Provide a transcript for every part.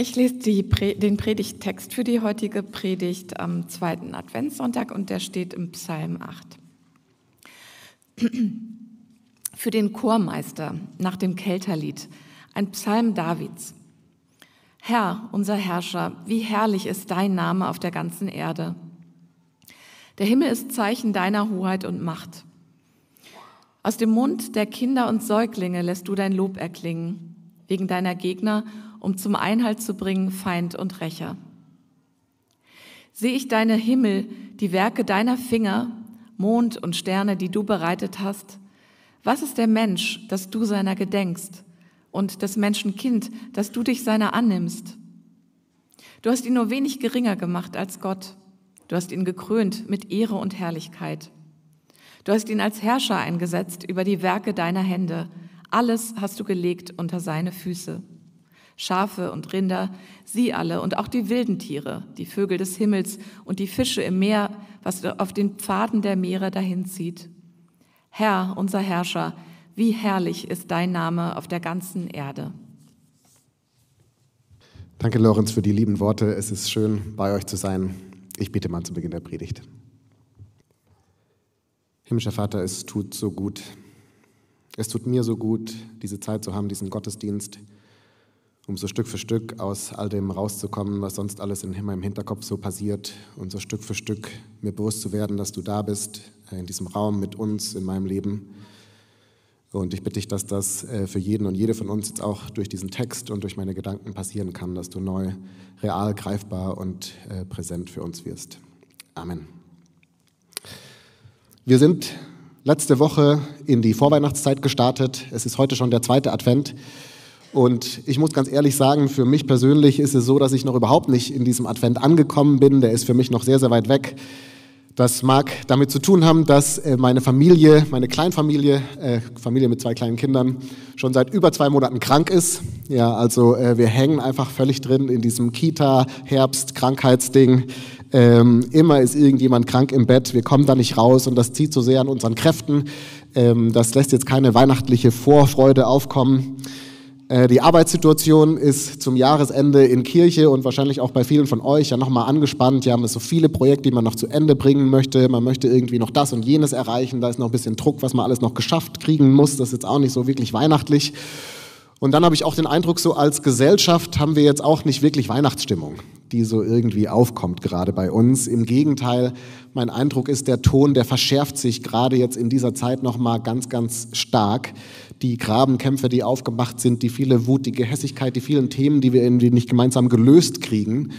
Ich lese Pre den Predigttext für die heutige Predigt am zweiten Adventssonntag und der steht im Psalm 8. Für den Chormeister nach dem Kelterlied, ein Psalm Davids. Herr, unser Herrscher, wie herrlich ist dein Name auf der ganzen Erde. Der Himmel ist Zeichen deiner Hoheit und Macht. Aus dem Mund der Kinder und Säuglinge lässt du dein Lob erklingen, wegen deiner Gegner um zum Einhalt zu bringen Feind und Rächer. Sehe ich deine Himmel, die Werke deiner Finger, Mond und Sterne, die du bereitet hast? Was ist der Mensch, dass du seiner gedenkst, und des Menschen Kind, dass du dich seiner annimmst? Du hast ihn nur wenig geringer gemacht als Gott. Du hast ihn gekrönt mit Ehre und Herrlichkeit. Du hast ihn als Herrscher eingesetzt über die Werke deiner Hände. Alles hast du gelegt unter seine Füße. Schafe und Rinder, sie alle und auch die wilden Tiere, die Vögel des Himmels und die Fische im Meer, was auf den Pfaden der Meere dahinzieht. Herr, unser Herrscher, wie herrlich ist dein Name auf der ganzen Erde. Danke, Lorenz, für die lieben Worte. Es ist schön, bei euch zu sein. Ich bitte mal zu Beginn der Predigt. Himmlischer Vater, es tut so gut. Es tut mir so gut, diese Zeit zu haben, diesen Gottesdienst um so Stück für Stück aus all dem rauszukommen, was sonst alles in meinem Hinterkopf so passiert und so Stück für Stück mir bewusst zu werden, dass du da bist, äh, in diesem Raum mit uns, in meinem Leben. Und ich bitte dich, dass das äh, für jeden und jede von uns jetzt auch durch diesen Text und durch meine Gedanken passieren kann, dass du neu, real, greifbar und äh, präsent für uns wirst. Amen. Wir sind letzte Woche in die Vorweihnachtszeit gestartet. Es ist heute schon der zweite Advent. Und ich muss ganz ehrlich sagen, für mich persönlich ist es so, dass ich noch überhaupt nicht in diesem Advent angekommen bin. Der ist für mich noch sehr, sehr weit weg. Das mag damit zu tun haben, dass äh, meine Familie, meine Kleinfamilie, äh, Familie mit zwei kleinen Kindern, schon seit über zwei Monaten krank ist. Ja, also äh, wir hängen einfach völlig drin in diesem Kita-Herbst-Krankheitsding. Ähm, immer ist irgendjemand krank im Bett, wir kommen da nicht raus und das zieht so sehr an unseren Kräften. Ähm, das lässt jetzt keine weihnachtliche Vorfreude aufkommen. Äh, die Arbeitssituation ist zum Jahresende in Kirche und wahrscheinlich auch bei vielen von euch ja nochmal angespannt. Ja, man so viele Projekte, die man noch zu Ende bringen möchte. Man möchte irgendwie noch das und jenes erreichen. Da ist noch ein bisschen Druck, was man alles noch geschafft kriegen muss. Das ist jetzt auch nicht so wirklich weihnachtlich. Und dann habe ich auch den Eindruck, so als Gesellschaft haben wir jetzt auch nicht wirklich Weihnachtsstimmung, die so irgendwie aufkommt gerade bei uns. Im Gegenteil, mein Eindruck ist, der Ton, der verschärft sich gerade jetzt in dieser Zeit nochmal ganz, ganz stark die Grabenkämpfe, die aufgemacht sind, die viele Wut, die Gehässigkeit, die vielen Themen, die wir irgendwie nicht gemeinsam gelöst kriegen.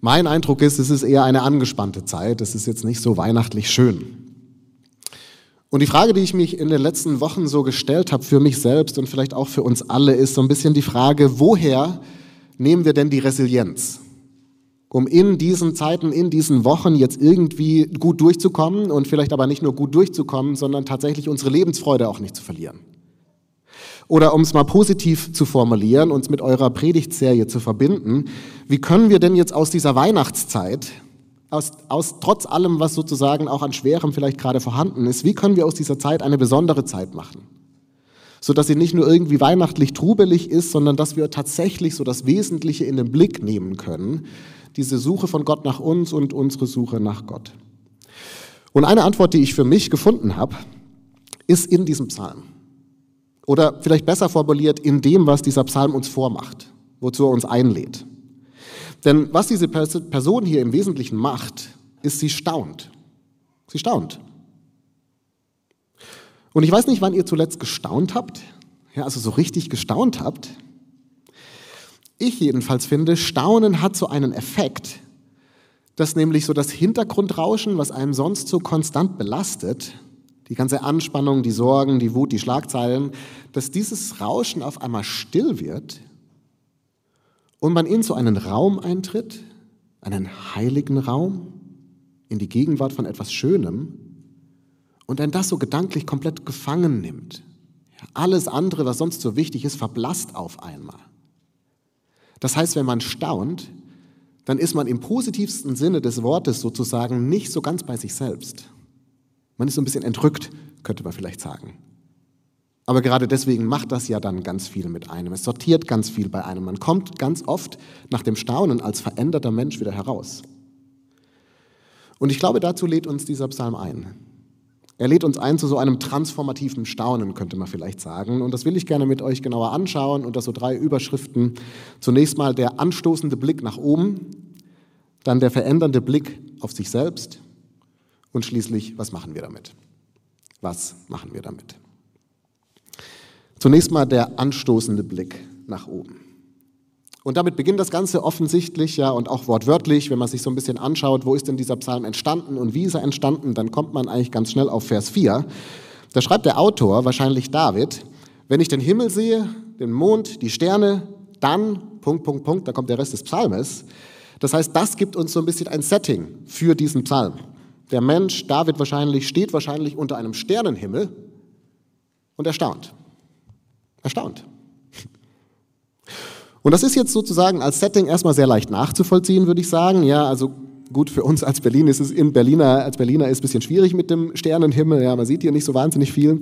Mein Eindruck ist, es ist eher eine angespannte Zeit. Es ist jetzt nicht so weihnachtlich schön. Und die Frage, die ich mich in den letzten Wochen so gestellt habe für mich selbst und vielleicht auch für uns alle, ist so ein bisschen die Frage, woher nehmen wir denn die Resilienz? um in diesen Zeiten, in diesen Wochen jetzt irgendwie gut durchzukommen und vielleicht aber nicht nur gut durchzukommen, sondern tatsächlich unsere Lebensfreude auch nicht zu verlieren. Oder um es mal positiv zu formulieren, uns mit eurer Predigtserie zu verbinden, wie können wir denn jetzt aus dieser Weihnachtszeit, aus, aus trotz allem, was sozusagen auch an Schwerem vielleicht gerade vorhanden ist, wie können wir aus dieser Zeit eine besondere Zeit machen? Sodass sie nicht nur irgendwie weihnachtlich trubelig ist, sondern dass wir tatsächlich so das Wesentliche in den Blick nehmen können, diese Suche von Gott nach uns und unsere Suche nach Gott. Und eine Antwort, die ich für mich gefunden habe, ist in diesem Psalm. Oder vielleicht besser formuliert, in dem, was dieser Psalm uns vormacht, wozu er uns einlädt. Denn was diese Person hier im Wesentlichen macht, ist, sie staunt. Sie staunt. Und ich weiß nicht, wann ihr zuletzt gestaunt habt, ja, also so richtig gestaunt habt. Ich jedenfalls finde, Staunen hat so einen Effekt, dass nämlich so das Hintergrundrauschen, was einem sonst so konstant belastet, die ganze Anspannung, die Sorgen, die Wut, die Schlagzeilen, dass dieses Rauschen auf einmal still wird und man in so einen Raum eintritt, einen heiligen Raum, in die Gegenwart von etwas Schönem und dann das so gedanklich komplett gefangen nimmt. Alles andere, was sonst so wichtig ist, verblasst auf einmal. Das heißt, wenn man staunt, dann ist man im positivsten Sinne des Wortes sozusagen nicht so ganz bei sich selbst. Man ist so ein bisschen entrückt, könnte man vielleicht sagen. Aber gerade deswegen macht das ja dann ganz viel mit einem. Es sortiert ganz viel bei einem. Man kommt ganz oft nach dem Staunen als veränderter Mensch wieder heraus. Und ich glaube, dazu lädt uns dieser Psalm ein. Er lädt uns ein zu so einem transformativen Staunen, könnte man vielleicht sagen. Und das will ich gerne mit euch genauer anschauen unter so drei Überschriften. Zunächst mal der anstoßende Blick nach oben, dann der verändernde Blick auf sich selbst und schließlich, was machen wir damit? Was machen wir damit? Zunächst mal der anstoßende Blick nach oben. Und damit beginnt das Ganze offensichtlich, ja, und auch wortwörtlich, wenn man sich so ein bisschen anschaut, wo ist denn dieser Psalm entstanden und wie ist er entstanden, dann kommt man eigentlich ganz schnell auf Vers 4. Da schreibt der Autor, wahrscheinlich David, wenn ich den Himmel sehe, den Mond, die Sterne, dann, Punkt, Punkt, Punkt, da kommt der Rest des Psalmes. Das heißt, das gibt uns so ein bisschen ein Setting für diesen Psalm. Der Mensch, David wahrscheinlich, steht wahrscheinlich unter einem Sternenhimmel und erstaunt. Erstaunt. Und das ist jetzt sozusagen als Setting erstmal sehr leicht nachzuvollziehen, würde ich sagen. Ja, also gut, für uns als Berlin ist es in Berliner, als Berliner ist es ein bisschen schwierig mit dem Sternenhimmel. Ja, man sieht hier nicht so wahnsinnig viel.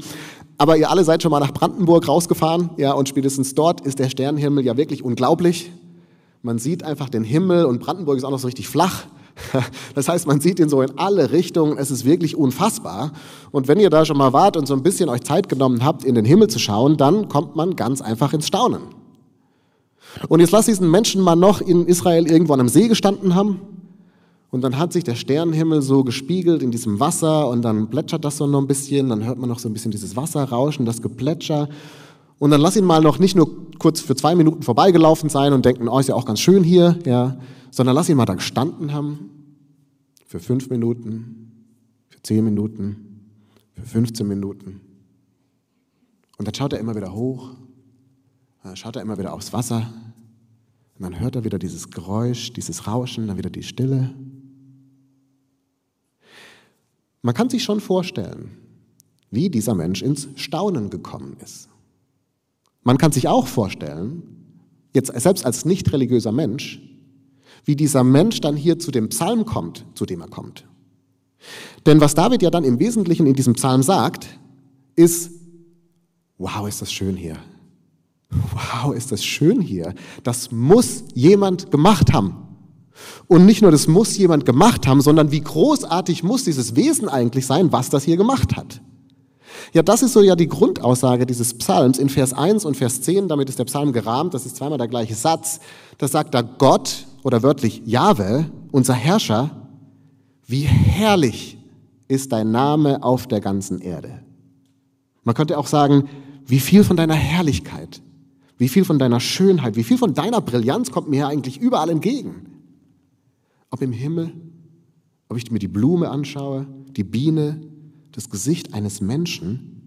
Aber ihr alle seid schon mal nach Brandenburg rausgefahren. Ja, und spätestens dort ist der Sternenhimmel ja wirklich unglaublich. Man sieht einfach den Himmel und Brandenburg ist auch noch so richtig flach. Das heißt, man sieht ihn so in alle Richtungen. Es ist wirklich unfassbar. Und wenn ihr da schon mal wart und so ein bisschen euch Zeit genommen habt, in den Himmel zu schauen, dann kommt man ganz einfach ins Staunen. Und jetzt lass diesen Menschen mal noch in Israel irgendwo an einem See gestanden haben. Und dann hat sich der Sternenhimmel so gespiegelt in diesem Wasser und dann plätschert das so noch ein bisschen, dann hört man noch so ein bisschen dieses Wasser rauschen, das Geplätscher. Und dann lass ihn mal noch nicht nur kurz für zwei Minuten vorbeigelaufen sein und denken, oh, ist ja auch ganz schön hier, ja, sondern lass ihn mal da gestanden haben für fünf Minuten, für zehn Minuten, für 15 Minuten. Und dann schaut er immer wieder hoch dann schaut er immer wieder aufs Wasser und dann hört er wieder dieses Geräusch, dieses Rauschen, dann wieder die Stille. Man kann sich schon vorstellen, wie dieser Mensch ins Staunen gekommen ist. Man kann sich auch vorstellen, jetzt selbst als nicht religiöser Mensch, wie dieser Mensch dann hier zu dem Psalm kommt, zu dem er kommt. Denn was David ja dann im Wesentlichen in diesem Psalm sagt, ist, wow, ist das schön hier wow, ist das schön hier. Das muss jemand gemacht haben. Und nicht nur das muss jemand gemacht haben, sondern wie großartig muss dieses Wesen eigentlich sein, was das hier gemacht hat. Ja, das ist so ja die Grundaussage dieses Psalms in Vers 1 und Vers 10, damit ist der Psalm gerahmt, das ist zweimal der gleiche Satz. Da sagt da Gott oder wörtlich Jahwe, unser Herrscher, wie herrlich ist dein Name auf der ganzen Erde. Man könnte auch sagen, wie viel von deiner Herrlichkeit, wie viel von deiner Schönheit, wie viel von deiner Brillanz kommt mir eigentlich überall entgegen? Ob im Himmel, ob ich mir die Blume anschaue, die Biene, das Gesicht eines Menschen.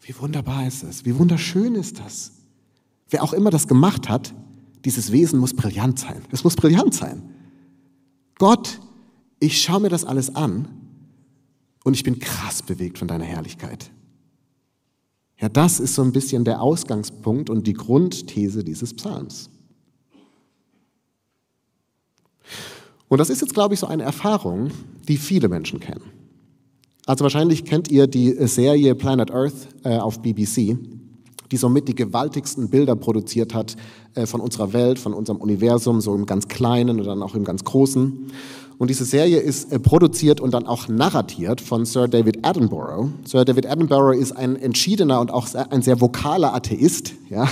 Wie wunderbar ist es, wie wunderschön ist das. Wer auch immer das gemacht hat, dieses Wesen muss brillant sein. Es muss brillant sein. Gott, ich schaue mir das alles an und ich bin krass bewegt von deiner Herrlichkeit. Ja, das ist so ein bisschen der Ausgangspunkt und die Grundthese dieses Psalms. Und das ist jetzt, glaube ich, so eine Erfahrung, die viele Menschen kennen. Also wahrscheinlich kennt ihr die Serie Planet Earth äh, auf BBC, die somit die gewaltigsten Bilder produziert hat äh, von unserer Welt, von unserem Universum, so im ganz Kleinen und dann auch im ganz Großen. Und diese Serie ist äh, produziert und dann auch narratiert von Sir David Attenborough. Sir David Attenborough ist ein entschiedener und auch ein sehr vokaler Atheist. Ja?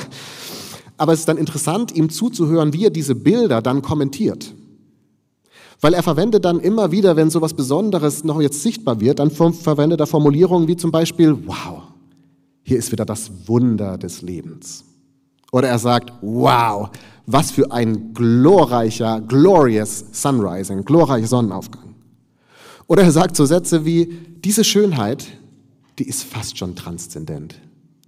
Aber es ist dann interessant, ihm zuzuhören, wie er diese Bilder dann kommentiert. Weil er verwendet dann immer wieder, wenn so etwas Besonderes noch jetzt sichtbar wird, dann verwendet er Formulierungen wie zum Beispiel, wow, hier ist wieder das Wunder des Lebens. Oder er sagt, wow, was für ein glorreicher, glorious sunrise, ein glorreicher Sonnenaufgang. Oder er sagt so Sätze wie, diese Schönheit, die ist fast schon transzendent.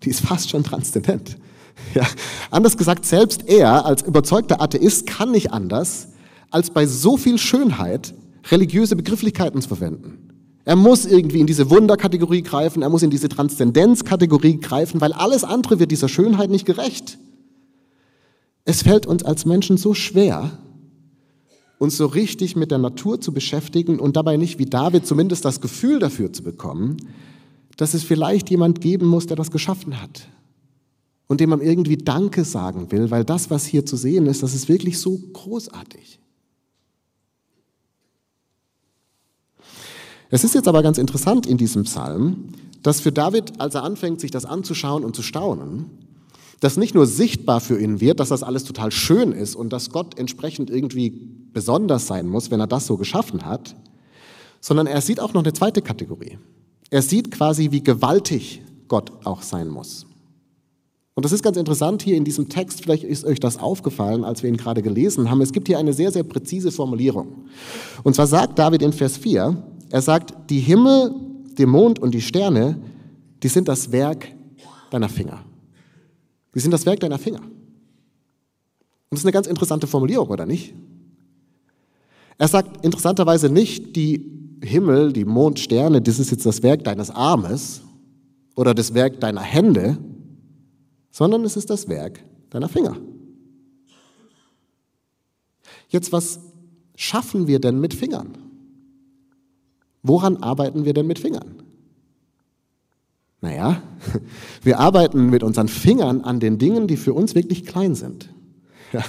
Die ist fast schon transzendent. Ja, anders gesagt, selbst er als überzeugter Atheist kann nicht anders, als bei so viel Schönheit religiöse Begrifflichkeiten zu verwenden. Er muss irgendwie in diese Wunderkategorie greifen, er muss in diese Transzendenzkategorie greifen, weil alles andere wird dieser Schönheit nicht gerecht. Es fällt uns als Menschen so schwer, uns so richtig mit der Natur zu beschäftigen und dabei nicht wie David zumindest das Gefühl dafür zu bekommen, dass es vielleicht jemand geben muss, der das geschaffen hat und dem man irgendwie Danke sagen will, weil das, was hier zu sehen ist, das ist wirklich so großartig. Es ist jetzt aber ganz interessant in diesem Psalm, dass für David, als er anfängt, sich das anzuschauen und zu staunen, das nicht nur sichtbar für ihn wird, dass das alles total schön ist und dass Gott entsprechend irgendwie besonders sein muss, wenn er das so geschaffen hat, sondern er sieht auch noch eine zweite Kategorie. Er sieht quasi, wie gewaltig Gott auch sein muss. Und das ist ganz interessant hier in diesem Text, vielleicht ist euch das aufgefallen, als wir ihn gerade gelesen haben. Es gibt hier eine sehr, sehr präzise Formulierung. Und zwar sagt David in Vers 4, er sagt, die Himmel, der Mond und die Sterne, die sind das Werk deiner Finger. Die sind das Werk deiner Finger. Und das ist eine ganz interessante Formulierung, oder nicht? Er sagt interessanterweise nicht, die Himmel, die Mond, Sterne, das ist jetzt das Werk deines Armes oder das Werk deiner Hände, sondern es ist das Werk deiner Finger. Jetzt, was schaffen wir denn mit Fingern? Woran arbeiten wir denn mit Fingern? Naja, wir arbeiten mit unseren Fingern an den Dingen, die für uns wirklich klein sind. Ja,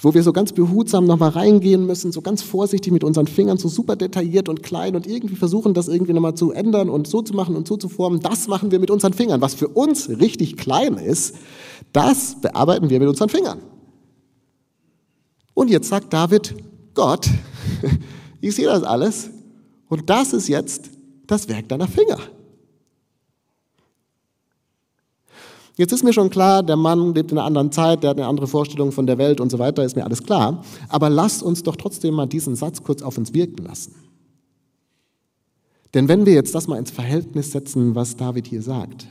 wo wir so ganz behutsam nochmal reingehen müssen, so ganz vorsichtig mit unseren Fingern, so super detailliert und klein und irgendwie versuchen, das irgendwie nochmal zu ändern und so zu machen und so zu formen. Das machen wir mit unseren Fingern. Was für uns richtig klein ist, das bearbeiten wir mit unseren Fingern. Und jetzt sagt David, Gott, ich sehe das alles und das ist jetzt das Werk deiner Finger. Jetzt ist mir schon klar, der Mann lebt in einer anderen Zeit, der hat eine andere Vorstellung von der Welt und so weiter, ist mir alles klar. Aber lasst uns doch trotzdem mal diesen Satz kurz auf uns wirken lassen. Denn wenn wir jetzt das mal ins Verhältnis setzen, was David hier sagt,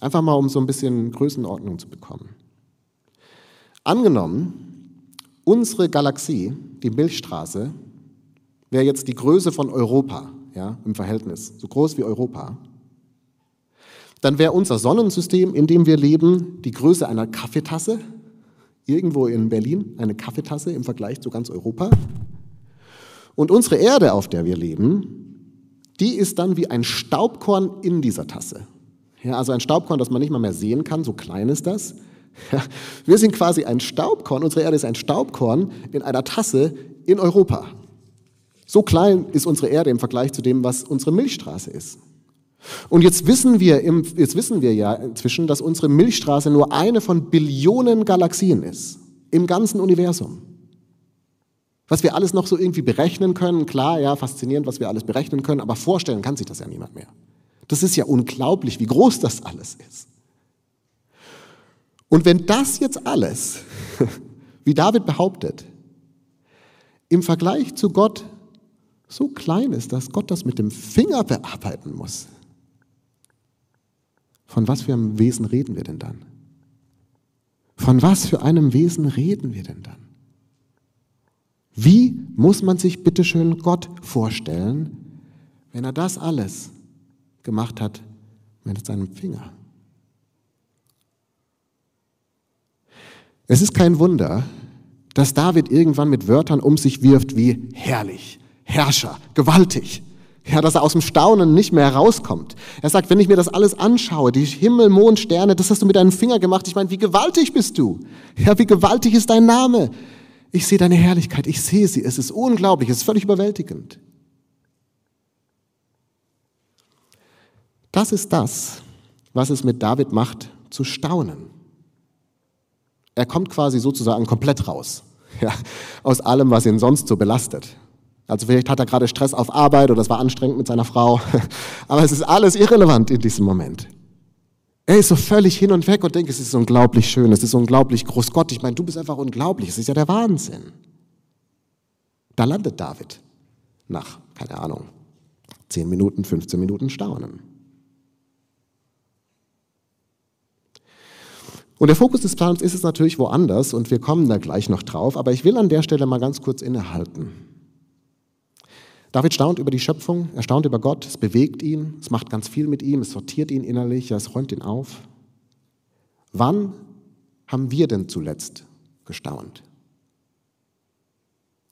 einfach mal um so ein bisschen Größenordnung zu bekommen. Angenommen, unsere Galaxie, die Milchstraße, wäre jetzt die Größe von Europa, ja, im Verhältnis, so groß wie Europa dann wäre unser Sonnensystem, in dem wir leben, die Größe einer Kaffeetasse, irgendwo in Berlin, eine Kaffeetasse im Vergleich zu ganz Europa. Und unsere Erde, auf der wir leben, die ist dann wie ein Staubkorn in dieser Tasse. Ja, also ein Staubkorn, das man nicht mal mehr sehen kann, so klein ist das. Ja, wir sind quasi ein Staubkorn, unsere Erde ist ein Staubkorn in einer Tasse in Europa. So klein ist unsere Erde im Vergleich zu dem, was unsere Milchstraße ist. Und jetzt wissen wir, jetzt wissen wir ja inzwischen, dass unsere Milchstraße nur eine von Billionen Galaxien ist im ganzen Universum. Was wir alles noch so irgendwie berechnen können, klar, ja, faszinierend, was wir alles berechnen können, aber vorstellen kann sich das ja niemand mehr. Das ist ja unglaublich, wie groß das alles ist. Und wenn das jetzt alles, wie David behauptet, im Vergleich zu Gott so klein ist, dass Gott das mit dem Finger bearbeiten muss, von was für einem Wesen reden wir denn dann? Von was für einem Wesen reden wir denn dann? Wie muss man sich bitteschön Gott vorstellen, wenn er das alles gemacht hat mit seinem Finger? Es ist kein Wunder, dass David irgendwann mit Wörtern um sich wirft wie herrlich, Herrscher, gewaltig. Ja, dass er aus dem Staunen nicht mehr herauskommt. Er sagt, wenn ich mir das alles anschaue, die Himmel, Mond, Sterne, das hast du mit deinem Finger gemacht. Ich meine, wie gewaltig bist du? Ja, wie gewaltig ist dein Name? Ich sehe deine Herrlichkeit, ich sehe sie. Es ist unglaublich, es ist völlig überwältigend. Das ist das, was es mit David macht, zu staunen. Er kommt quasi sozusagen komplett raus ja, aus allem, was ihn sonst so belastet. Also vielleicht hat er gerade Stress auf Arbeit oder es war anstrengend mit seiner Frau. Aber es ist alles irrelevant in diesem Moment. Er ist so völlig hin und weg und denkt, es ist unglaublich schön, es ist unglaublich groß. Gott, ich meine, du bist einfach unglaublich, es ist ja der Wahnsinn. Da landet David nach, keine Ahnung, 10 Minuten, 15 Minuten Staunen. Und der Fokus des Psalms ist es natürlich woanders und wir kommen da gleich noch drauf, aber ich will an der Stelle mal ganz kurz innehalten. David staunt über die Schöpfung, er staunt über Gott, es bewegt ihn, es macht ganz viel mit ihm, es sortiert ihn innerlich, es räumt ihn auf. Wann haben wir denn zuletzt gestaunt?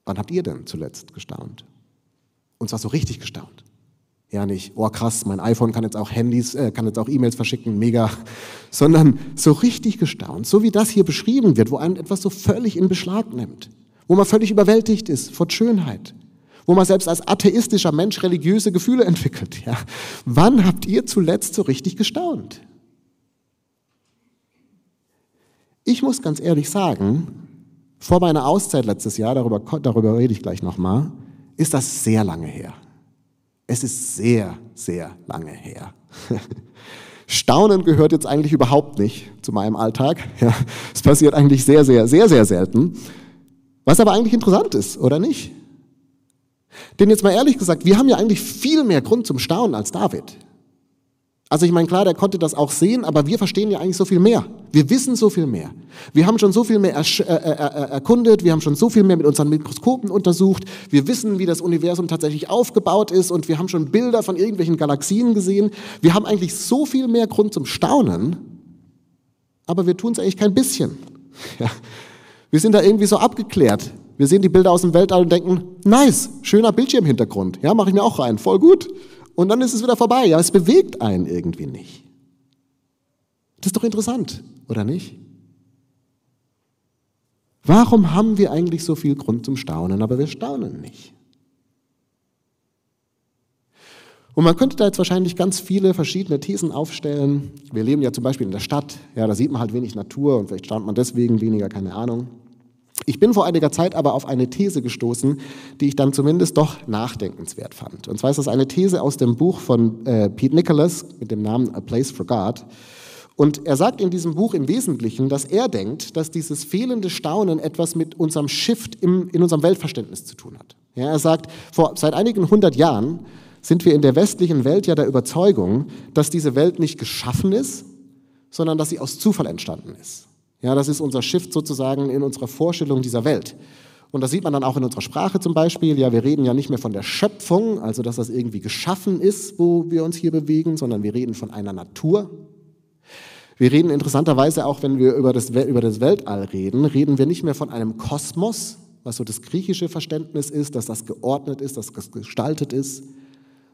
Wann habt ihr denn zuletzt gestaunt? Und zwar so richtig gestaunt. Ja, nicht, oh krass, mein iPhone kann jetzt auch Handys, äh, kann jetzt auch E-Mails verschicken, mega, sondern so richtig gestaunt, so wie das hier beschrieben wird, wo einen etwas so völlig in Beschlag nimmt, wo man völlig überwältigt ist von Schönheit, wo man selbst als atheistischer Mensch religiöse Gefühle entwickelt. Ja. Wann habt ihr zuletzt so richtig gestaunt? Ich muss ganz ehrlich sagen, vor meiner Auszeit letztes Jahr, darüber, darüber rede ich gleich nochmal, ist das sehr lange her. Es ist sehr, sehr lange her. Staunen gehört jetzt eigentlich überhaupt nicht zu meinem Alltag. Ja, es passiert eigentlich sehr, sehr, sehr, sehr selten. Was aber eigentlich interessant ist, oder nicht? Denn jetzt mal ehrlich gesagt, wir haben ja eigentlich viel mehr Grund zum Staunen als David. Also ich meine, klar, der konnte das auch sehen, aber wir verstehen ja eigentlich so viel mehr. Wir wissen so viel mehr. Wir haben schon so viel mehr äh, äh, äh, erkundet, wir haben schon so viel mehr mit unseren Mikroskopen untersucht, wir wissen, wie das Universum tatsächlich aufgebaut ist und wir haben schon Bilder von irgendwelchen Galaxien gesehen. Wir haben eigentlich so viel mehr Grund zum Staunen, aber wir tun es eigentlich kein bisschen. Ja. Wir sind da irgendwie so abgeklärt. Wir sehen die Bilder aus dem Weltall und denken, nice, schöner Bildschirmhintergrund. Ja, mache ich mir auch rein, voll gut und dann ist es wieder vorbei. Ja, es bewegt einen irgendwie nicht. Das ist doch interessant, oder nicht? Warum haben wir eigentlich so viel Grund zum Staunen, aber wir staunen nicht? Und man könnte da jetzt wahrscheinlich ganz viele verschiedene Thesen aufstellen. Wir leben ja zum Beispiel in der Stadt, ja, da sieht man halt wenig Natur und vielleicht staunt man deswegen weniger, keine Ahnung. Ich bin vor einiger Zeit aber auf eine These gestoßen, die ich dann zumindest doch nachdenkenswert fand. Und zwar ist das eine These aus dem Buch von äh, Pete Nicholas mit dem Namen A Place for God. Und er sagt in diesem Buch im Wesentlichen, dass er denkt, dass dieses fehlende Staunen etwas mit unserem Shift im, in unserem Weltverständnis zu tun hat. Ja, er sagt, vor, seit einigen hundert Jahren sind wir in der westlichen Welt ja der Überzeugung, dass diese Welt nicht geschaffen ist, sondern dass sie aus Zufall entstanden ist. Ja, das ist unser Shift sozusagen in unserer Vorstellung dieser Welt. Und das sieht man dann auch in unserer Sprache zum Beispiel. Ja, wir reden ja nicht mehr von der Schöpfung, also dass das irgendwie geschaffen ist, wo wir uns hier bewegen, sondern wir reden von einer Natur. Wir reden interessanterweise auch, wenn wir über das, über das Weltall reden, reden wir nicht mehr von einem Kosmos, was so das griechische Verständnis ist, dass das geordnet ist, dass das gestaltet ist,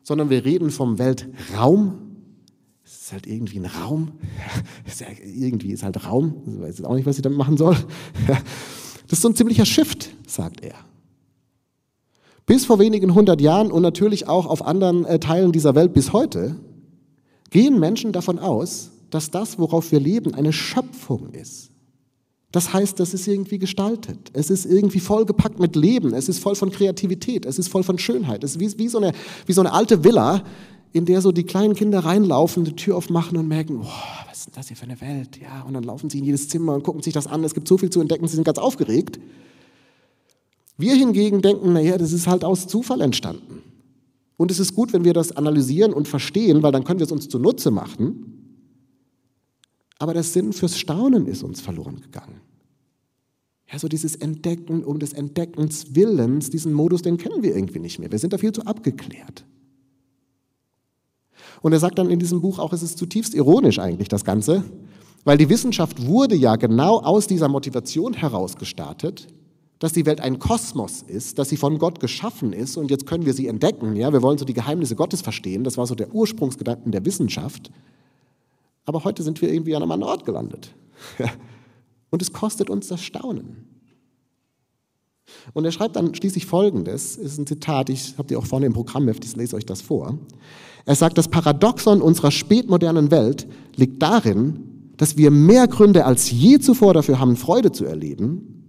sondern wir reden vom Weltraum, ist halt irgendwie ein Raum. Ist ja, irgendwie ist halt Raum. Ich weiß auch nicht, was ich damit machen soll. Das ist so ein ziemlicher Shift, sagt er. Bis vor wenigen hundert Jahren und natürlich auch auf anderen äh, Teilen dieser Welt bis heute gehen Menschen davon aus, dass das, worauf wir leben, eine Schöpfung ist. Das heißt, das ist irgendwie gestaltet. Es ist irgendwie vollgepackt mit Leben. Es ist voll von Kreativität. Es ist voll von Schönheit. Es ist wie, wie, so, eine, wie so eine alte Villa, in der so die kleinen Kinder reinlaufen, die Tür aufmachen und merken, oh, was ist das hier für eine Welt? Ja, und dann laufen sie in jedes Zimmer und gucken sich das an. Es gibt so viel zu entdecken, sie sind ganz aufgeregt. Wir hingegen denken, naja, das ist halt aus Zufall entstanden. Und es ist gut, wenn wir das analysieren und verstehen, weil dann können wir es uns zunutze machen. Aber der Sinn fürs Staunen ist uns verloren gegangen. Ja, so dieses Entdecken um des Entdeckens Willens, diesen Modus, den kennen wir irgendwie nicht mehr. Wir sind da viel zu abgeklärt. Und er sagt dann in diesem Buch auch, es ist zutiefst ironisch eigentlich das Ganze, weil die Wissenschaft wurde ja genau aus dieser Motivation heraus gestartet, dass die Welt ein Kosmos ist, dass sie von Gott geschaffen ist und jetzt können wir sie entdecken. Ja, wir wollen so die Geheimnisse Gottes verstehen. Das war so der Ursprungsgedanken der Wissenschaft. Aber heute sind wir irgendwie an einem anderen Ort gelandet. Und es kostet uns das Staunen. Und er schreibt dann schließlich Folgendes, ist ein Zitat, ich habe die auch vorne im Programm, ich lese euch das vor. Er sagt, das Paradoxon unserer spätmodernen Welt liegt darin, dass wir mehr Gründe als je zuvor dafür haben, Freude zu erleben,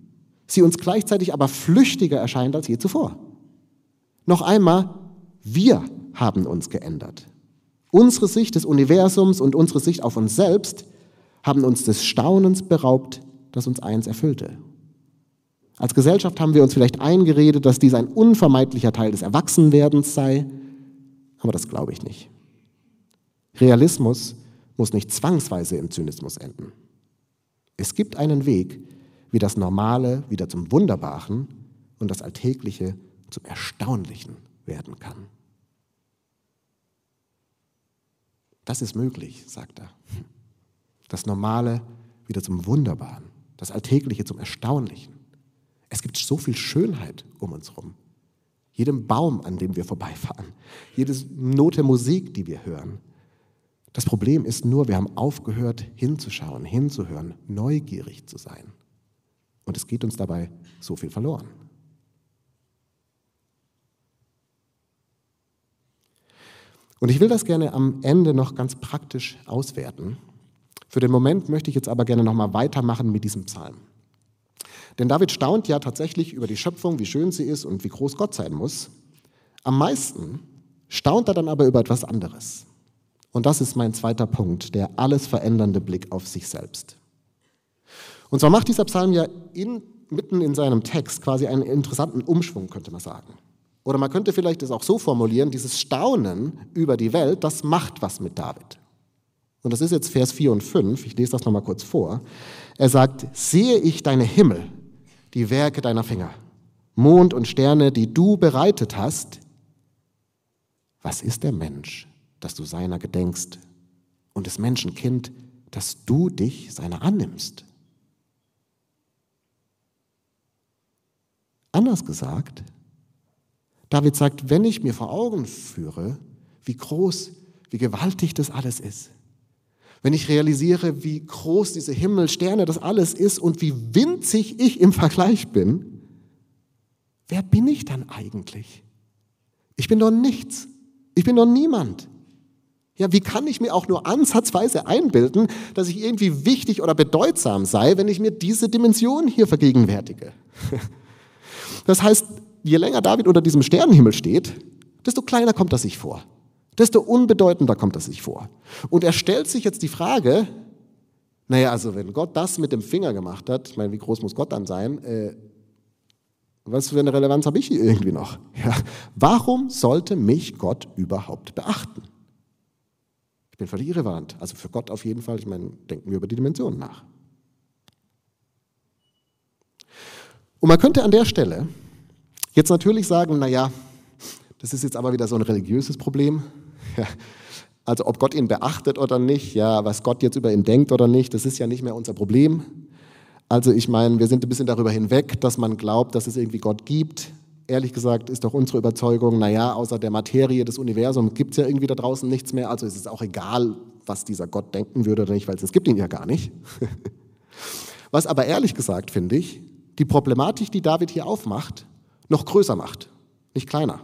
sie uns gleichzeitig aber flüchtiger erscheint als je zuvor. Noch einmal, wir haben uns geändert. Unsere Sicht des Universums und unsere Sicht auf uns selbst haben uns des Staunens beraubt, das uns eins erfüllte. Als Gesellschaft haben wir uns vielleicht eingeredet, dass dies ein unvermeidlicher Teil des Erwachsenwerdens sei, aber das glaube ich nicht. Realismus muss nicht zwangsweise im Zynismus enden. Es gibt einen Weg, wie das Normale wieder zum Wunderbaren und das Alltägliche zum Erstaunlichen werden kann. Das ist möglich, sagt er. Das Normale wieder zum Wunderbaren, das Alltägliche zum Erstaunlichen. Es gibt so viel Schönheit um uns herum. Jedem Baum, an dem wir vorbeifahren, jede Note Musik, die wir hören. Das Problem ist nur, wir haben aufgehört hinzuschauen, hinzuhören, neugierig zu sein. Und es geht uns dabei so viel verloren. Und ich will das gerne am Ende noch ganz praktisch auswerten. Für den Moment möchte ich jetzt aber gerne noch mal weitermachen mit diesem Psalm. Denn David staunt ja tatsächlich über die Schöpfung, wie schön sie ist und wie groß Gott sein muss. Am meisten staunt er dann aber über etwas anderes. Und das ist mein zweiter Punkt, der alles verändernde Blick auf sich selbst. Und zwar macht dieser Psalm ja in, mitten in seinem Text quasi einen interessanten Umschwung, könnte man sagen. Oder man könnte vielleicht es auch so formulieren, dieses Staunen über die Welt, das macht was mit David. Und das ist jetzt Vers 4 und 5, ich lese das nochmal kurz vor. Er sagt, sehe ich deine Himmel, die Werke deiner Finger, Mond und Sterne, die du bereitet hast. Was ist der Mensch, dass du seiner gedenkst, und des Menschen Kind, dass du dich seiner annimmst? Anders gesagt, David sagt, wenn ich mir vor Augen führe, wie groß, wie gewaltig das alles ist, wenn ich realisiere, wie groß diese Himmel, Sterne, das alles ist und wie winzig ich im Vergleich bin, wer bin ich dann eigentlich? Ich bin doch nichts. Ich bin doch niemand. Ja, wie kann ich mir auch nur ansatzweise einbilden, dass ich irgendwie wichtig oder bedeutsam sei, wenn ich mir diese Dimension hier vergegenwärtige? Das heißt, je länger David unter diesem Sternenhimmel steht, desto kleiner kommt er sich vor. Desto unbedeutender kommt er sich vor. Und er stellt sich jetzt die Frage, naja, also wenn Gott das mit dem Finger gemacht hat, ich meine, wie groß muss Gott dann sein? Äh, was für eine Relevanz habe ich hier irgendwie noch? Ja, warum sollte mich Gott überhaupt beachten? Ich bin völlig irrelevant. Also für Gott auf jeden Fall, ich meine, denken wir über die Dimensionen nach. Und man könnte an der Stelle Jetzt natürlich sagen, naja, das ist jetzt aber wieder so ein religiöses Problem. Also ob Gott ihn beachtet oder nicht, ja, was Gott jetzt über ihn denkt oder nicht, das ist ja nicht mehr unser Problem. Also ich meine, wir sind ein bisschen darüber hinweg, dass man glaubt, dass es irgendwie Gott gibt. Ehrlich gesagt ist doch unsere Überzeugung, naja, außer der Materie des Universums gibt es ja irgendwie da draußen nichts mehr. Also ist es auch egal, was dieser Gott denken würde oder nicht, weil es gibt ihn ja gar nicht. Was aber ehrlich gesagt, finde ich, die Problematik, die David hier aufmacht, noch größer macht, nicht kleiner.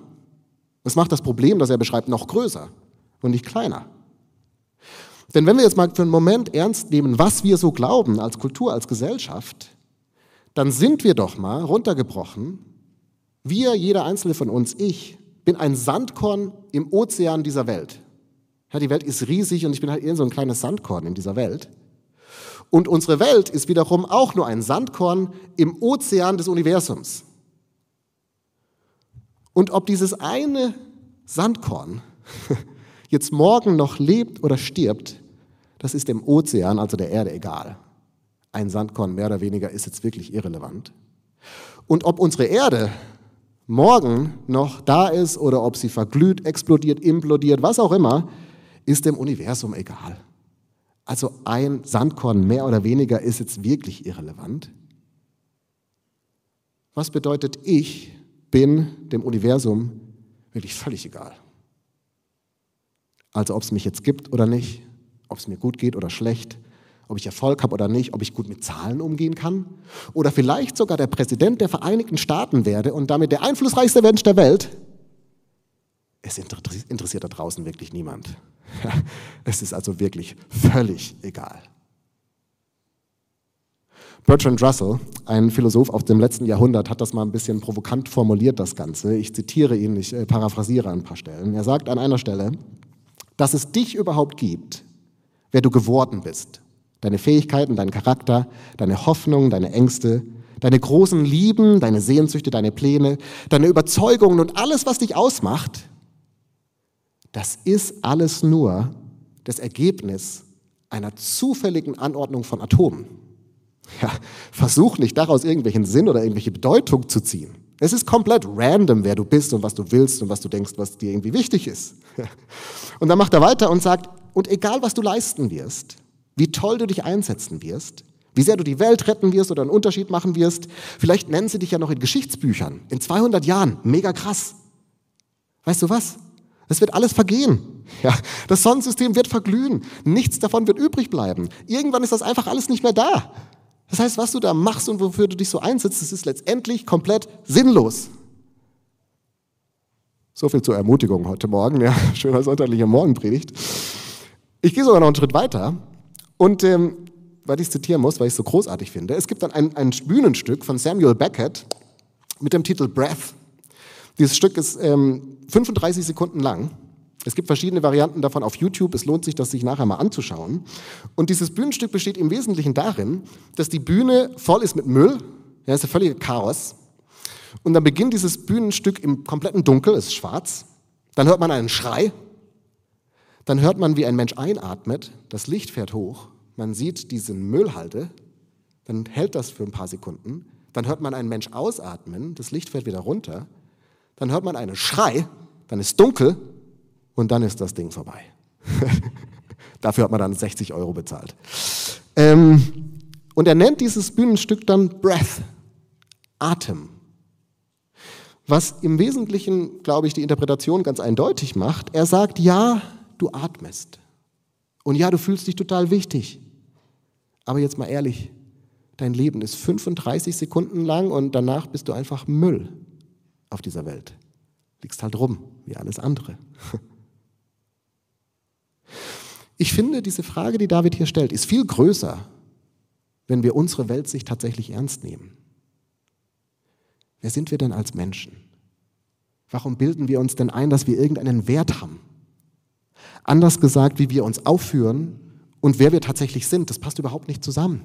Das macht das Problem, das er beschreibt, noch größer und nicht kleiner. Denn wenn wir jetzt mal für einen Moment ernst nehmen, was wir so glauben als Kultur, als Gesellschaft, dann sind wir doch mal runtergebrochen, wir, jeder einzelne von uns, ich, bin ein Sandkorn im Ozean dieser Welt. Ja, die Welt ist riesig und ich bin halt eher so ein kleines Sandkorn in dieser Welt. Und unsere Welt ist wiederum auch nur ein Sandkorn im Ozean des Universums. Und ob dieses eine Sandkorn jetzt morgen noch lebt oder stirbt, das ist dem Ozean, also der Erde, egal. Ein Sandkorn mehr oder weniger ist jetzt wirklich irrelevant. Und ob unsere Erde morgen noch da ist oder ob sie verglüht, explodiert, implodiert, was auch immer, ist dem Universum egal. Also ein Sandkorn mehr oder weniger ist jetzt wirklich irrelevant. Was bedeutet ich bin dem Universum wirklich völlig egal. Also ob es mich jetzt gibt oder nicht, ob es mir gut geht oder schlecht, ob ich Erfolg habe oder nicht, ob ich gut mit Zahlen umgehen kann oder vielleicht sogar der Präsident der Vereinigten Staaten werde und damit der einflussreichste Mensch der Welt. Es interessiert da draußen wirklich niemand. Es ist also wirklich völlig egal. Bertrand Russell, ein Philosoph aus dem letzten Jahrhundert, hat das mal ein bisschen provokant formuliert, das Ganze. Ich zitiere ihn, ich äh, paraphrasiere ein paar Stellen. Er sagt an einer Stelle, dass es dich überhaupt gibt, wer du geworden bist. Deine Fähigkeiten, dein Charakter, deine Hoffnungen, deine Ängste, deine großen Lieben, deine Sehnsüchte, deine Pläne, deine Überzeugungen und alles, was dich ausmacht, das ist alles nur das Ergebnis einer zufälligen Anordnung von Atomen. Ja, versuch nicht daraus irgendwelchen Sinn oder irgendwelche Bedeutung zu ziehen. Es ist komplett random, wer du bist und was du willst und was du denkst, was dir irgendwie wichtig ist. Und dann macht er weiter und sagt, und egal was du leisten wirst, wie toll du dich einsetzen wirst, wie sehr du die Welt retten wirst oder einen Unterschied machen wirst, vielleicht nennen sie dich ja noch in Geschichtsbüchern, in 200 Jahren, mega krass. Weißt du was? Es wird alles vergehen. Ja, das Sonnensystem wird verglühen. Nichts davon wird übrig bleiben. Irgendwann ist das einfach alles nicht mehr da. Das heißt, was du da machst und wofür du dich so einsetzt, das ist letztendlich komplett sinnlos. So viel zur Ermutigung heute Morgen. Ja, schöner sonntaglicher Morgenpredigt. Ich gehe sogar noch einen Schritt weiter und ähm, weil ich es zitieren muss, weil ich es so großartig finde. Es gibt dann ein, ein Bühnenstück von Samuel Beckett mit dem Titel Breath. Dieses Stück ist ähm, 35 Sekunden lang. Es gibt verschiedene Varianten davon auf YouTube. Es lohnt sich, das sich nachher mal anzuschauen. Und dieses Bühnenstück besteht im Wesentlichen darin, dass die Bühne voll ist mit Müll. Ja, ist ein völliger Chaos. Und dann beginnt dieses Bühnenstück im kompletten Dunkel, es ist schwarz. Dann hört man einen Schrei. Dann hört man, wie ein Mensch einatmet. Das Licht fährt hoch. Man sieht diesen Müllhalde. Dann hält das für ein paar Sekunden. Dann hört man einen Mensch ausatmen. Das Licht fährt wieder runter. Dann hört man einen Schrei. Dann ist dunkel. Und dann ist das Ding vorbei. Dafür hat man dann 60 Euro bezahlt. Ähm, und er nennt dieses Bühnenstück dann Breath, Atem. Was im Wesentlichen, glaube ich, die Interpretation ganz eindeutig macht. Er sagt, ja, du atmest. Und ja, du fühlst dich total wichtig. Aber jetzt mal ehrlich, dein Leben ist 35 Sekunden lang und danach bist du einfach Müll auf dieser Welt. Liegst halt rum, wie alles andere. Ich finde, diese Frage, die David hier stellt, ist viel größer, wenn wir unsere Welt sich tatsächlich ernst nehmen. Wer sind wir denn als Menschen? Warum bilden wir uns denn ein, dass wir irgendeinen Wert haben? Anders gesagt, wie wir uns aufführen und wer wir tatsächlich sind, das passt überhaupt nicht zusammen.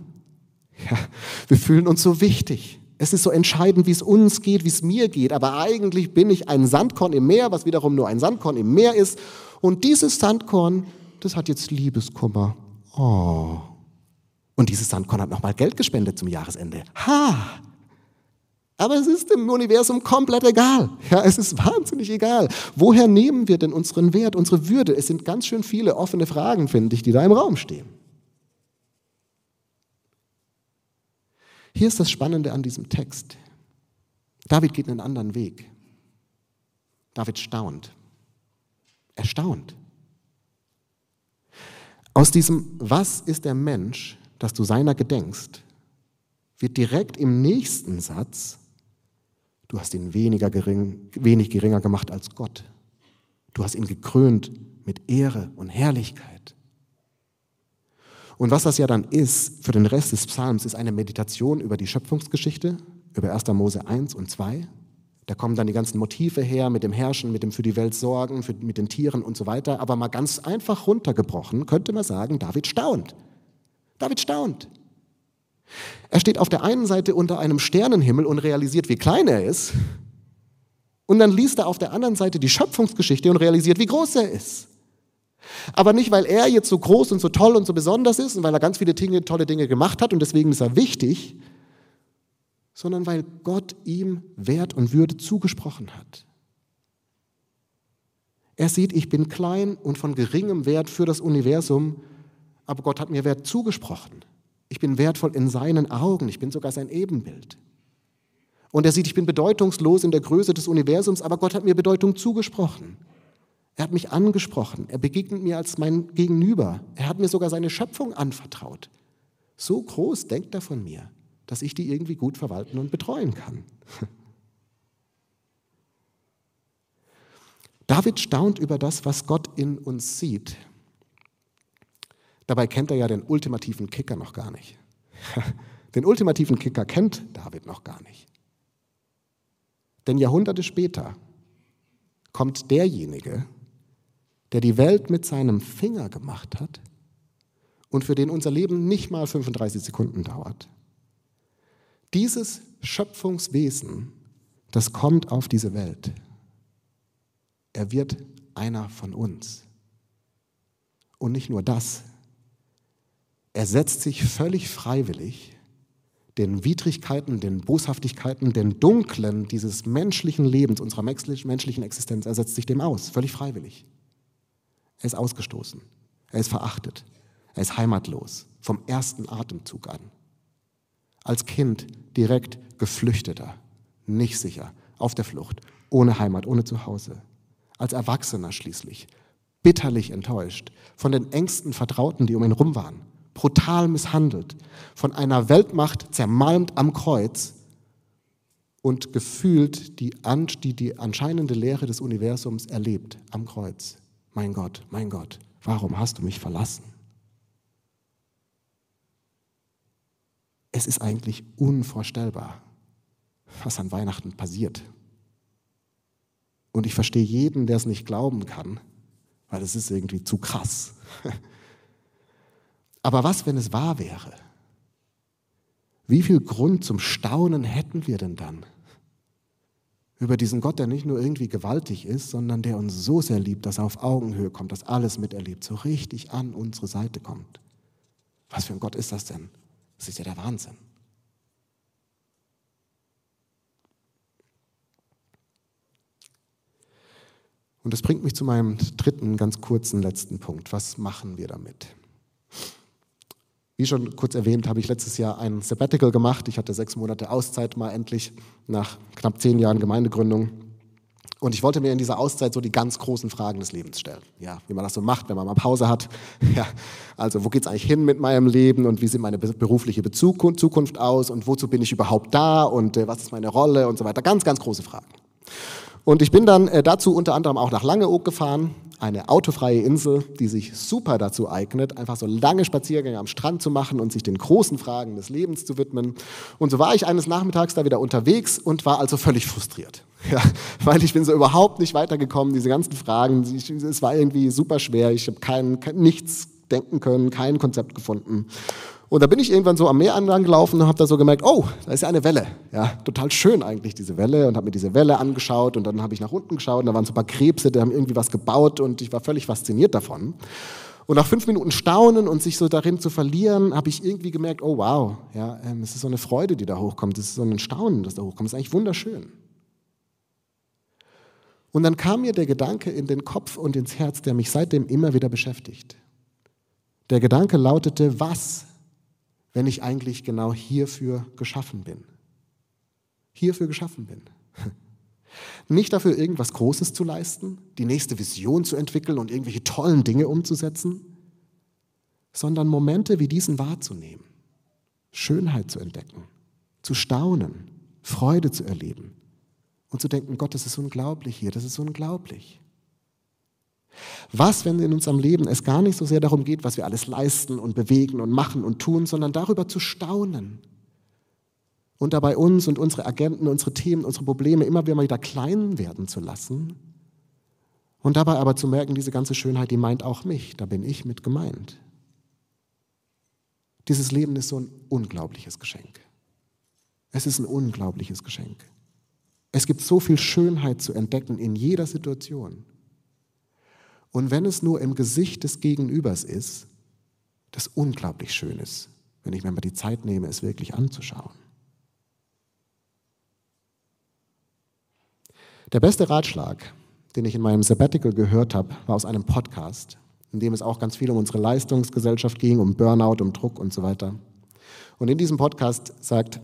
Ja, wir fühlen uns so wichtig. Es ist so entscheidend, wie es uns geht, wie es mir geht. Aber eigentlich bin ich ein Sandkorn im Meer, was wiederum nur ein Sandkorn im Meer ist. Und dieses Sandkorn, das hat jetzt Liebeskummer. Oh. Und dieses Sandkorn hat nochmal Geld gespendet zum Jahresende. Ha! Aber es ist im Universum komplett egal. Ja, es ist wahnsinnig egal. Woher nehmen wir denn unseren Wert, unsere Würde? Es sind ganz schön viele offene Fragen, finde ich, die da im Raum stehen. Hier ist das Spannende an diesem Text. David geht einen anderen Weg. David staunt. Er staunt. Aus diesem Was ist der Mensch, dass du seiner gedenkst, wird direkt im nächsten Satz Du hast ihn weniger gering, wenig geringer gemacht als Gott. Du hast ihn gekrönt mit Ehre und Herrlichkeit. Und was das ja dann ist für den Rest des Psalms, ist eine Meditation über die Schöpfungsgeschichte, über 1. Mose 1 und 2. Da kommen dann die ganzen Motive her mit dem Herrschen, mit dem für die Welt sorgen, für, mit den Tieren und so weiter. Aber mal ganz einfach runtergebrochen könnte man sagen, David staunt. David staunt. Er steht auf der einen Seite unter einem Sternenhimmel und realisiert, wie klein er ist. Und dann liest er auf der anderen Seite die Schöpfungsgeschichte und realisiert, wie groß er ist. Aber nicht, weil er jetzt so groß und so toll und so besonders ist und weil er ganz viele Dinge, tolle Dinge gemacht hat und deswegen ist er wichtig, sondern weil Gott ihm Wert und Würde zugesprochen hat. Er sieht, ich bin klein und von geringem Wert für das Universum, aber Gott hat mir Wert zugesprochen. Ich bin wertvoll in seinen Augen, ich bin sogar sein Ebenbild. Und er sieht, ich bin bedeutungslos in der Größe des Universums, aber Gott hat mir Bedeutung zugesprochen. Er hat mich angesprochen, er begegnet mir als mein Gegenüber, er hat mir sogar seine Schöpfung anvertraut. So groß denkt er von mir, dass ich die irgendwie gut verwalten und betreuen kann. David staunt über das, was Gott in uns sieht. Dabei kennt er ja den ultimativen Kicker noch gar nicht. Den ultimativen Kicker kennt David noch gar nicht. Denn Jahrhunderte später kommt derjenige, der die Welt mit seinem Finger gemacht hat und für den unser Leben nicht mal 35 Sekunden dauert. Dieses Schöpfungswesen, das kommt auf diese Welt. Er wird einer von uns. Und nicht nur das, er setzt sich völlig freiwillig den Widrigkeiten, den Boshaftigkeiten, den Dunklen dieses menschlichen Lebens, unserer menschlichen Existenz, er setzt sich dem aus, völlig freiwillig. Er ist ausgestoßen, er ist verachtet, er ist heimatlos, vom ersten Atemzug an. Als Kind direkt Geflüchteter, nicht sicher, auf der Flucht, ohne Heimat, ohne Zuhause. als Erwachsener schließlich, bitterlich enttäuscht von den engsten Vertrauten, die um ihn rum waren, brutal misshandelt, von einer Weltmacht zermalmt am Kreuz und gefühlt die, die, die anscheinende Lehre des Universums erlebt am Kreuz. Mein Gott, mein Gott, warum hast du mich verlassen? Es ist eigentlich unvorstellbar, was an Weihnachten passiert. Und ich verstehe jeden, der es nicht glauben kann, weil es ist irgendwie zu krass. Aber was, wenn es wahr wäre? Wie viel Grund zum Staunen hätten wir denn dann? Über diesen Gott, der nicht nur irgendwie gewaltig ist, sondern der uns so sehr liebt, dass er auf Augenhöhe kommt, dass alles miterlebt, so richtig an unsere Seite kommt. Was für ein Gott ist das denn? Das ist ja der Wahnsinn. Und das bringt mich zu meinem dritten, ganz kurzen letzten Punkt. Was machen wir damit? Wie schon kurz erwähnt, habe ich letztes Jahr ein Sabbatical gemacht. Ich hatte sechs Monate Auszeit mal endlich nach knapp zehn Jahren Gemeindegründung. Und ich wollte mir in dieser Auszeit so die ganz großen Fragen des Lebens stellen. Ja, wie man das so macht, wenn man mal Pause hat. Ja, also wo geht es eigentlich hin mit meinem Leben und wie sieht meine berufliche Zukunft aus und wozu bin ich überhaupt da und äh, was ist meine Rolle und so weiter. Ganz, ganz große Fragen. Und ich bin dann äh, dazu unter anderem auch nach Langeoog gefahren, eine autofreie Insel, die sich super dazu eignet, einfach so lange Spaziergänge am Strand zu machen und sich den großen Fragen des Lebens zu widmen. Und so war ich eines Nachmittags da wieder unterwegs und war also völlig frustriert. Ja, weil ich bin so überhaupt nicht weitergekommen, diese ganzen Fragen, ich, es war irgendwie super schwer, ich habe kein, kein, nichts denken können, kein Konzept gefunden. Und da bin ich irgendwann so am Meer entlang gelaufen und habe da so gemerkt, oh, da ist ja eine Welle. Ja, total schön eigentlich diese Welle und habe mir diese Welle angeschaut und dann habe ich nach unten geschaut und da waren so ein paar Krebse, die haben irgendwie was gebaut und ich war völlig fasziniert davon. Und nach fünf Minuten Staunen und sich so darin zu verlieren, habe ich irgendwie gemerkt, oh wow, ja, ähm, es ist so eine Freude, die da hochkommt, es ist so ein Staunen, das da hochkommt, es ist eigentlich wunderschön. Und dann kam mir der Gedanke in den Kopf und ins Herz, der mich seitdem immer wieder beschäftigt. Der Gedanke lautete, was wenn ich eigentlich genau hierfür geschaffen bin. Hierfür geschaffen bin. Nicht dafür, irgendwas Großes zu leisten, die nächste Vision zu entwickeln und irgendwelche tollen Dinge umzusetzen, sondern Momente wie diesen wahrzunehmen, Schönheit zu entdecken, zu staunen, Freude zu erleben und zu denken, Gott, das ist unglaublich hier, das ist unglaublich. Was, wenn in unserem Leben es gar nicht so sehr darum geht, was wir alles leisten und bewegen und machen und tun, sondern darüber zu staunen und dabei uns und unsere Agenten, unsere Themen, unsere Probleme immer wieder klein werden zu lassen und dabei aber zu merken, diese ganze Schönheit, die meint auch mich, da bin ich mit gemeint. Dieses Leben ist so ein unglaubliches Geschenk. Es ist ein unglaubliches Geschenk. Es gibt so viel Schönheit zu entdecken in jeder Situation. Und wenn es nur im Gesicht des Gegenübers ist, das unglaublich schön ist, wenn ich mir mal die Zeit nehme, es wirklich anzuschauen. Der beste Ratschlag, den ich in meinem Sabbatical gehört habe, war aus einem Podcast, in dem es auch ganz viel um unsere Leistungsgesellschaft ging, um Burnout, um Druck und so weiter. Und in diesem Podcast sagt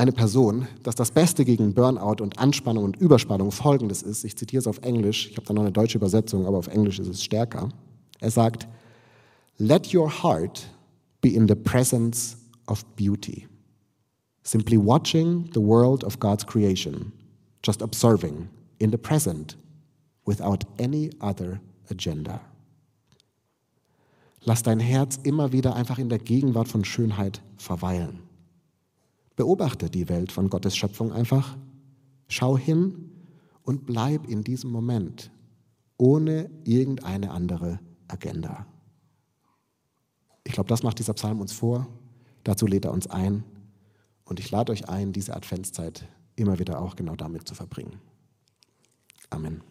eine Person, dass das Beste gegen Burnout und Anspannung und Überspannung folgendes ist. Ich zitiere es auf Englisch, ich habe da noch eine deutsche Übersetzung, aber auf Englisch ist es stärker. Er sagt, Let your heart be in the presence of beauty. Simply watching the world of God's creation, just observing in the present without any other agenda. Lass dein Herz immer wieder einfach in der Gegenwart von Schönheit verweilen. Beobachte die Welt von Gottes Schöpfung einfach. Schau hin und bleib in diesem Moment ohne irgendeine andere Agenda. Ich glaube, das macht dieser Psalm uns vor. Dazu lädt er uns ein. Und ich lade euch ein, diese Adventszeit immer wieder auch genau damit zu verbringen. Amen.